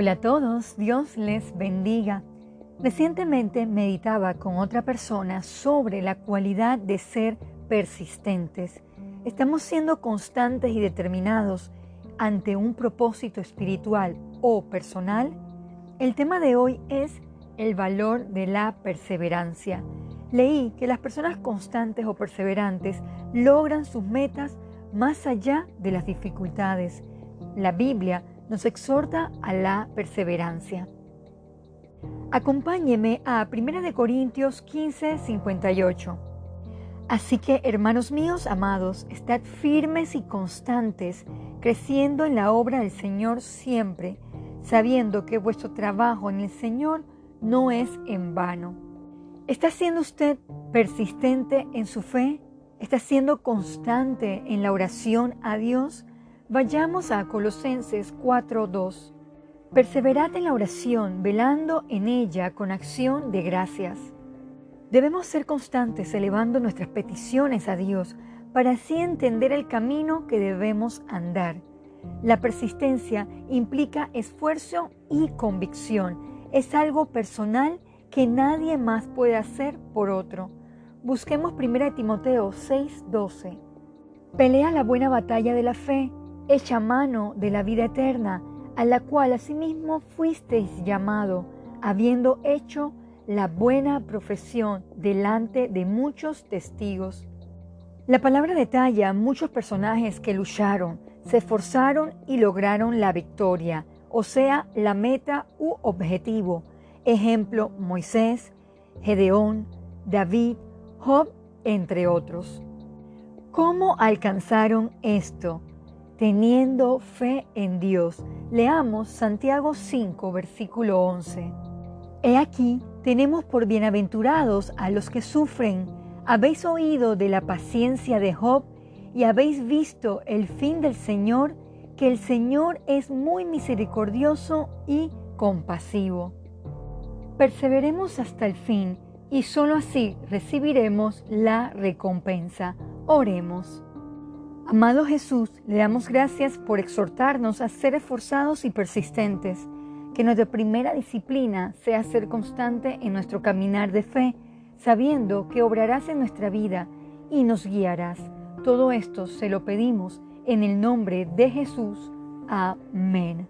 Hola a todos, Dios les bendiga. Recientemente meditaba con otra persona sobre la cualidad de ser persistentes. Estamos siendo constantes y determinados ante un propósito espiritual o personal. El tema de hoy es el valor de la perseverancia. Leí que las personas constantes o perseverantes logran sus metas más allá de las dificultades. La Biblia nos exhorta a la perseverancia. Acompáñeme a 1 Corintios 15, 58. Así que, hermanos míos amados, estad firmes y constantes, creciendo en la obra del Señor siempre, sabiendo que vuestro trabajo en el Señor no es en vano. ¿Está siendo usted persistente en su fe? ¿Está siendo constante en la oración a Dios? Vayamos a Colosenses 4:2. Perseverad en la oración, velando en ella con acción de gracias. Debemos ser constantes elevando nuestras peticiones a Dios para así entender el camino que debemos andar. La persistencia implica esfuerzo y convicción. Es algo personal que nadie más puede hacer por otro. Busquemos 1 Timoteo 6:12. Pelea la buena batalla de la fe, echa mano de la vida eterna, a la cual asimismo fuisteis llamado, habiendo hecho la buena profesión delante de muchos testigos. La palabra detalla muchos personajes que lucharon, se esforzaron y lograron la victoria, o sea, la meta u objetivo. Ejemplo, Moisés, Gedeón, David, Job, entre otros. ¿Cómo alcanzaron esto? Teniendo fe en Dios. Leamos Santiago 5, versículo 11. He aquí, tenemos por bienaventurados a los que sufren habéis oído de la paciencia de Job y habéis visto el fin del Señor, que el Señor es muy misericordioso y compasivo. Perseveremos hasta el fin y sólo así recibiremos la recompensa. Oremos. Amado Jesús, le damos gracias por exhortarnos a ser esforzados y persistentes, que nuestra primera disciplina sea ser constante en nuestro caminar de fe sabiendo que obrarás en nuestra vida y nos guiarás. Todo esto se lo pedimos en el nombre de Jesús. Amén.